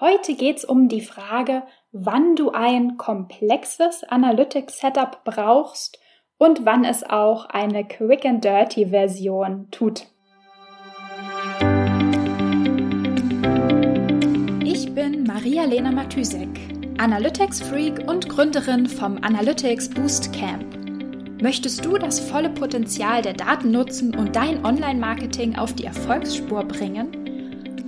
Heute geht es um die Frage, wann du ein komplexes Analytics-Setup brauchst und wann es auch eine Quick and Dirty Version tut. Ich bin Maria-Lena Matysek, Analytics-Freak und Gründerin vom Analytics Boost Camp. Möchtest du das volle Potenzial der Daten nutzen und dein Online-Marketing auf die Erfolgsspur bringen?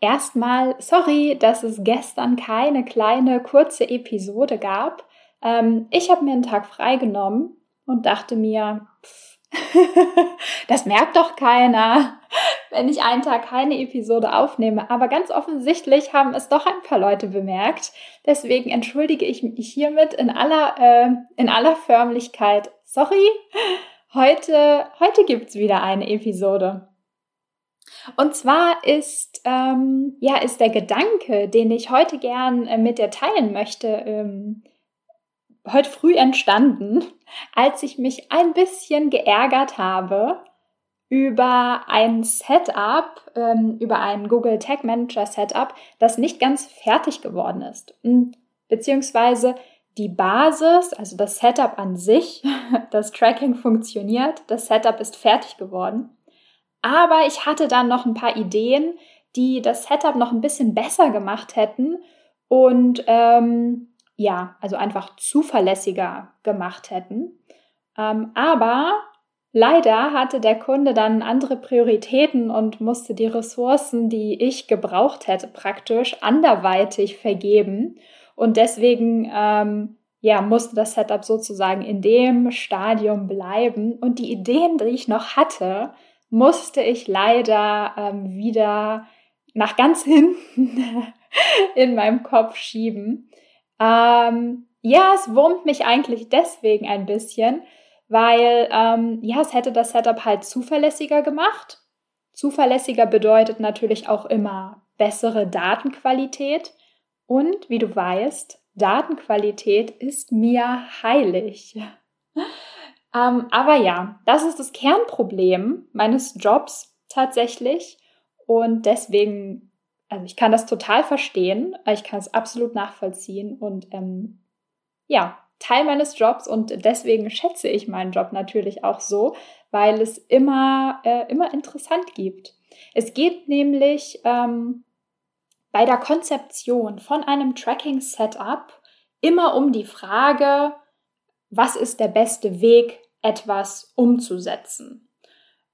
Erstmal, sorry, dass es gestern keine kleine kurze Episode gab. Ähm, ich habe mir einen Tag freigenommen und dachte mir, pff, das merkt doch keiner, wenn ich einen Tag keine Episode aufnehme. Aber ganz offensichtlich haben es doch ein paar Leute bemerkt. Deswegen entschuldige ich mich hiermit in aller, äh, in aller Förmlichkeit. Sorry, heute, heute gibt's wieder eine Episode. Und zwar ist, ähm, ja, ist der Gedanke, den ich heute gern äh, mit dir teilen möchte, ähm, heute früh entstanden, als ich mich ein bisschen geärgert habe über ein Setup, ähm, über ein Google Tag Manager Setup, das nicht ganz fertig geworden ist. Hm, beziehungsweise die Basis, also das Setup an sich, das Tracking funktioniert, das Setup ist fertig geworden. Aber ich hatte dann noch ein paar Ideen, die das Setup noch ein bisschen besser gemacht hätten und ähm, ja, also einfach zuverlässiger gemacht hätten. Ähm, aber leider hatte der Kunde dann andere Prioritäten und musste die Ressourcen, die ich gebraucht hätte, praktisch anderweitig vergeben. Und deswegen ähm, ja, musste das Setup sozusagen in dem Stadium bleiben. Und die Ideen, die ich noch hatte, musste ich leider ähm, wieder nach ganz hinten in meinem Kopf schieben. Ähm, ja, es wurmt mich eigentlich deswegen ein bisschen, weil ähm, ja, es hätte das Setup halt zuverlässiger gemacht. Zuverlässiger bedeutet natürlich auch immer bessere Datenqualität. Und wie du weißt, Datenqualität ist mir heilig. Ähm, aber ja, das ist das Kernproblem meines Jobs tatsächlich. Und deswegen, also ich kann das total verstehen, ich kann es absolut nachvollziehen und ähm, ja, Teil meines Jobs und deswegen schätze ich meinen Job natürlich auch so, weil es immer, äh, immer interessant gibt. Es geht nämlich ähm, bei der Konzeption von einem Tracking-Setup immer um die Frage, was ist der beste Weg, etwas umzusetzen.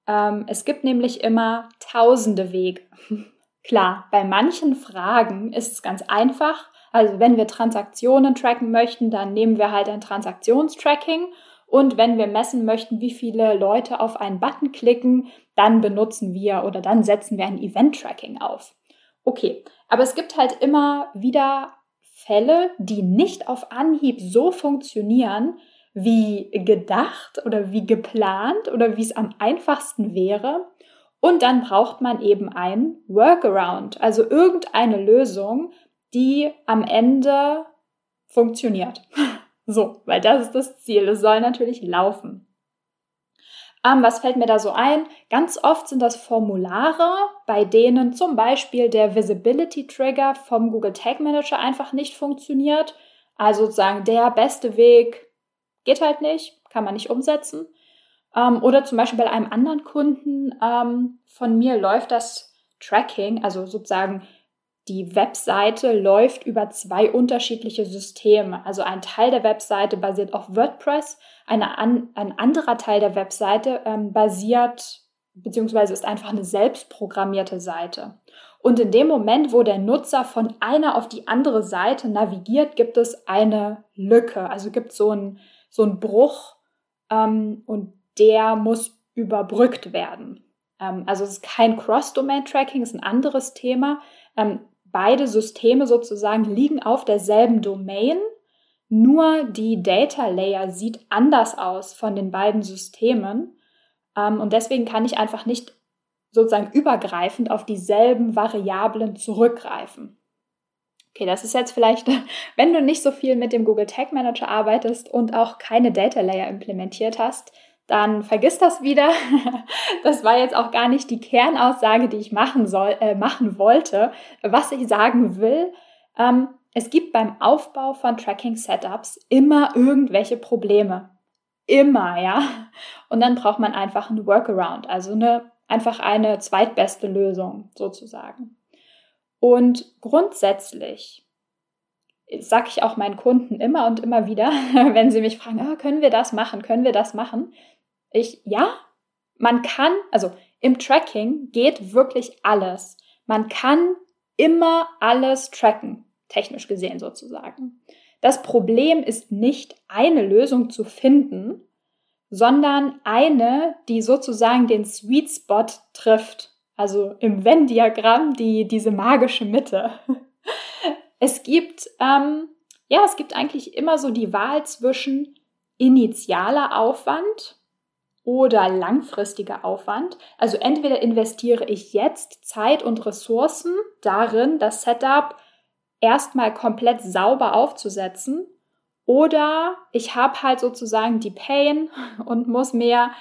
Ähm, es gibt nämlich immer tausende Wege. Klar, bei manchen Fragen ist es ganz einfach. Also wenn wir Transaktionen tracken möchten, dann nehmen wir halt ein Transaktionstracking. Und wenn wir messen möchten, wie viele Leute auf einen Button klicken, dann benutzen wir oder dann setzen wir ein Event-Tracking auf. Okay, aber es gibt halt immer wieder Fälle, die nicht auf Anhieb so funktionieren, wie gedacht oder wie geplant oder wie es am einfachsten wäre. Und dann braucht man eben ein Workaround, also irgendeine Lösung, die am Ende funktioniert. So, weil das ist das Ziel. Es soll natürlich laufen. Ähm, was fällt mir da so ein? Ganz oft sind das Formulare, bei denen zum Beispiel der Visibility Trigger vom Google Tag Manager einfach nicht funktioniert. Also sozusagen der beste Weg, Geht halt nicht, kann man nicht umsetzen. Ähm, oder zum Beispiel bei einem anderen Kunden ähm, von mir läuft das Tracking, also sozusagen die Webseite läuft über zwei unterschiedliche Systeme. Also ein Teil der Webseite basiert auf WordPress, eine an, ein anderer Teil der Webseite ähm, basiert beziehungsweise ist einfach eine selbstprogrammierte Seite. Und in dem Moment, wo der Nutzer von einer auf die andere Seite navigiert, gibt es eine Lücke. Also gibt es so ein so Bruch ähm, und der muss überbrückt werden. Ähm, also es ist kein Cross-Domain-Tracking, es ist ein anderes Thema. Ähm, beide Systeme sozusagen liegen auf derselben Domain. Nur die Data Layer sieht anders aus von den beiden Systemen. Ähm, und deswegen kann ich einfach nicht sozusagen übergreifend auf dieselben Variablen zurückgreifen. Okay, das ist jetzt vielleicht, wenn du nicht so viel mit dem Google Tag Manager arbeitest und auch keine Data Layer implementiert hast, dann vergiss das wieder. Das war jetzt auch gar nicht die Kernaussage, die ich machen soll, äh, machen wollte. Was ich sagen will, ähm, es gibt beim Aufbau von Tracking-Setups immer irgendwelche Probleme. Immer, ja. Und dann braucht man einfach einen Workaround, also eine, einfach eine zweitbeste Lösung sozusagen. Und grundsätzlich sage ich auch meinen Kunden immer und immer wieder, wenn sie mich fragen, oh, können wir das machen, können wir das machen? Ich, ja, man kann, also im Tracking geht wirklich alles. Man kann immer alles tracken technisch gesehen sozusagen. Das Problem ist nicht eine Lösung zu finden, sondern eine, die sozusagen den Sweet Spot trifft. Also im Venn-Diagramm die, diese magische Mitte. Es gibt, ähm, ja, es gibt eigentlich immer so die Wahl zwischen initialer Aufwand oder langfristiger Aufwand. Also entweder investiere ich jetzt Zeit und Ressourcen darin, das Setup erstmal komplett sauber aufzusetzen. Oder ich habe halt sozusagen die Pain und muss mehr,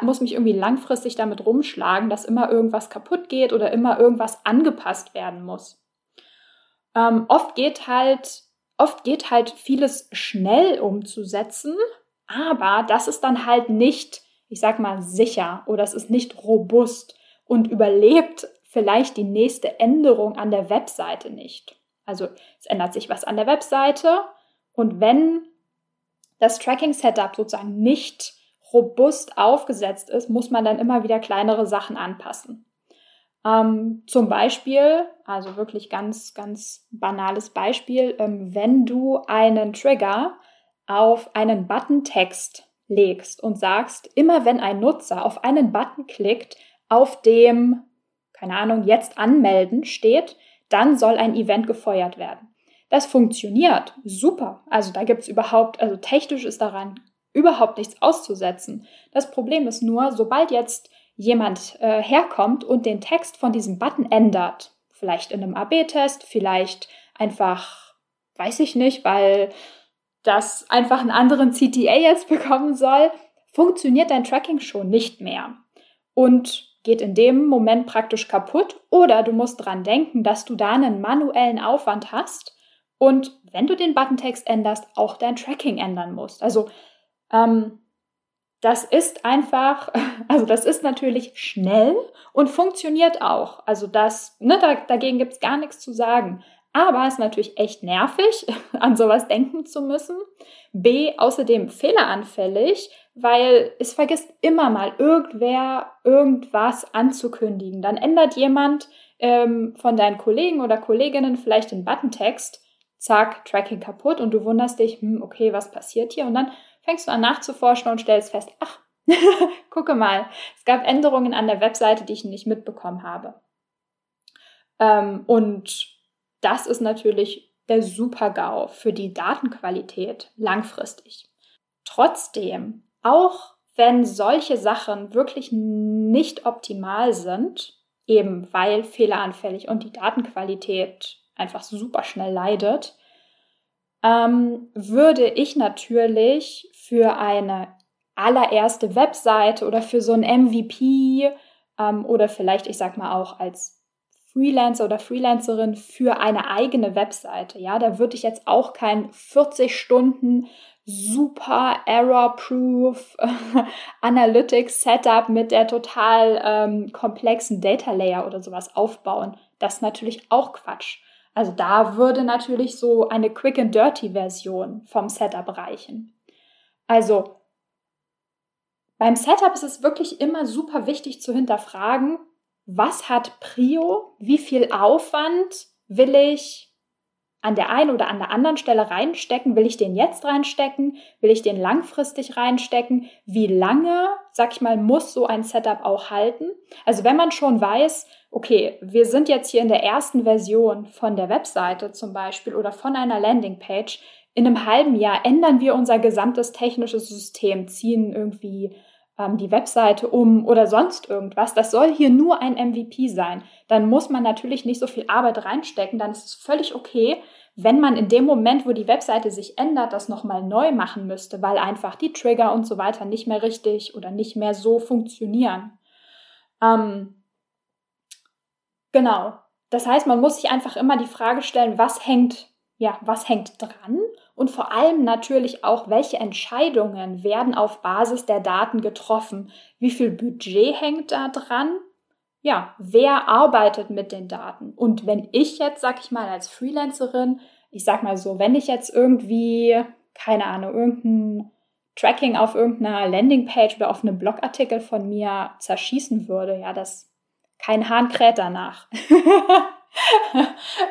muss mich irgendwie langfristig damit rumschlagen, dass immer irgendwas kaputt geht oder immer irgendwas angepasst werden muss. Ähm, oft geht halt, oft geht halt vieles schnell umzusetzen, aber das ist dann halt nicht, ich sag mal, sicher oder es ist nicht robust und überlebt vielleicht die nächste Änderung an der Webseite nicht. Also es ändert sich was an der Webseite und wenn das Tracking-Setup sozusagen nicht robust aufgesetzt ist, muss man dann immer wieder kleinere Sachen anpassen. Ähm, zum Beispiel, also wirklich ganz, ganz banales Beispiel, ähm, wenn du einen Trigger auf einen Button-Text legst und sagst, immer wenn ein Nutzer auf einen Button klickt, auf dem, keine Ahnung, jetzt anmelden steht, dann soll ein Event gefeuert werden. Das funktioniert super. Also da gibt es überhaupt, also technisch ist daran überhaupt nichts auszusetzen. Das Problem ist nur, sobald jetzt jemand äh, herkommt und den Text von diesem Button ändert, vielleicht in einem AB-Test, vielleicht einfach, weiß ich nicht, weil das einfach einen anderen CTA jetzt bekommen soll, funktioniert dein Tracking schon nicht mehr. Und geht in dem Moment praktisch kaputt oder du musst dran denken, dass du da einen manuellen Aufwand hast und wenn du den Buttontext änderst, auch dein Tracking ändern musst. Also ähm, das ist einfach, also das ist natürlich schnell und funktioniert auch. Also das, ne, da, dagegen gibt es gar nichts zu sagen. Aber es ist natürlich echt nervig, an sowas denken zu müssen. B, außerdem fehleranfällig, weil es vergisst immer mal irgendwer irgendwas anzukündigen. Dann ändert jemand ähm, von deinen Kollegen oder Kolleginnen vielleicht den Buttontext, zack, Tracking kaputt und du wunderst dich, hm, okay, was passiert hier? Und dann fängst du an nachzuforschen und stellst fest, ach, gucke mal, es gab Änderungen an der Webseite, die ich nicht mitbekommen habe. Ähm, und das ist natürlich der Super-GAU für die Datenqualität langfristig. Trotzdem auch wenn solche Sachen wirklich nicht optimal sind, eben weil fehleranfällig und die Datenqualität einfach super schnell leidet, ähm, würde ich natürlich für eine allererste Webseite oder für so ein MVP ähm, oder vielleicht, ich sag mal auch als Freelancer oder Freelancerin für eine eigene Webseite. Ja, da würde ich jetzt auch kein 40 Stunden super error-proof Analytics Setup mit der total ähm, komplexen Data Layer oder sowas aufbauen. Das ist natürlich auch Quatsch. Also da würde natürlich so eine Quick and Dirty Version vom Setup reichen. Also beim Setup ist es wirklich immer super wichtig zu hinterfragen, was hat Prio, wie viel Aufwand will ich an der einen oder an der anderen Stelle reinstecken? Will ich den jetzt reinstecken? Will ich den langfristig reinstecken? Wie lange, sag ich mal, muss so ein Setup auch halten? Also wenn man schon weiß, okay, wir sind jetzt hier in der ersten Version von der Webseite zum Beispiel oder von einer Landingpage, in einem halben Jahr ändern wir unser gesamtes technisches System, ziehen irgendwie ähm, die Webseite um oder sonst irgendwas. Das soll hier nur ein MVP sein. Dann muss man natürlich nicht so viel Arbeit reinstecken. Dann ist es völlig okay, wenn man in dem Moment, wo die Webseite sich ändert, das nochmal neu machen müsste, weil einfach die Trigger und so weiter nicht mehr richtig oder nicht mehr so funktionieren. Ähm, genau. Das heißt, man muss sich einfach immer die Frage stellen, was hängt, ja, was hängt dran? Und vor allem natürlich auch, welche Entscheidungen werden auf Basis der Daten getroffen? Wie viel Budget hängt da dran? Ja, wer arbeitet mit den Daten? Und wenn ich jetzt, sag ich mal, als Freelancerin, ich sag mal so, wenn ich jetzt irgendwie, keine Ahnung, irgendein Tracking auf irgendeiner Landingpage oder auf einem Blogartikel von mir zerschießen würde, ja, das kein Hahn kräht danach.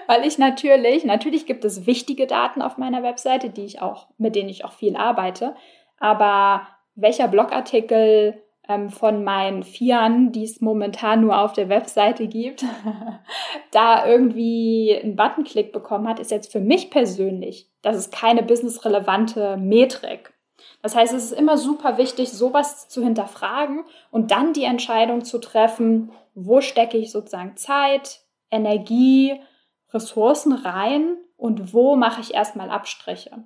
Weil ich natürlich, natürlich gibt es wichtige Daten auf meiner Webseite, die ich auch, mit denen ich auch viel arbeite. Aber welcher Blogartikel ähm, von meinen Vieren, die es momentan nur auf der Webseite gibt, da irgendwie einen Buttonklick bekommen hat, ist jetzt für mich persönlich, das ist keine businessrelevante Metrik. Das heißt, es ist immer super wichtig, sowas zu hinterfragen und dann die Entscheidung zu treffen, wo stecke ich sozusagen Zeit, Energie, Ressourcen rein und wo mache ich erstmal Abstriche.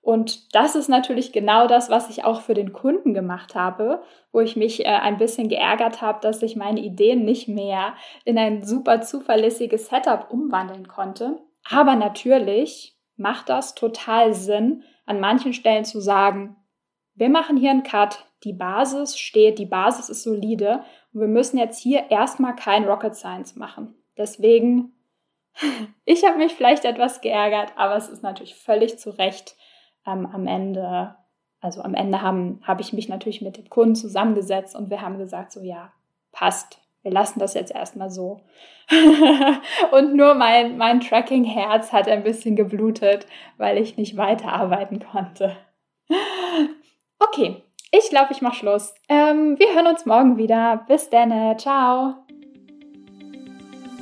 Und das ist natürlich genau das, was ich auch für den Kunden gemacht habe, wo ich mich äh, ein bisschen geärgert habe, dass ich meine Ideen nicht mehr in ein super zuverlässiges Setup umwandeln konnte. Aber natürlich macht das total Sinn, an manchen Stellen zu sagen, wir machen hier einen Cut, die Basis steht, die Basis ist solide und wir müssen jetzt hier erstmal kein Rocket Science machen. Deswegen, ich habe mich vielleicht etwas geärgert, aber es ist natürlich völlig zu Recht ähm, am Ende. Also am Ende habe hab ich mich natürlich mit dem Kunden zusammengesetzt und wir haben gesagt, so ja, passt. Wir lassen das jetzt erstmal so. und nur mein, mein Tracking-Herz hat ein bisschen geblutet, weil ich nicht weiterarbeiten konnte. Okay, ich glaube, ich mache Schluss. Ähm, wir hören uns morgen wieder. Bis dann. Ciao.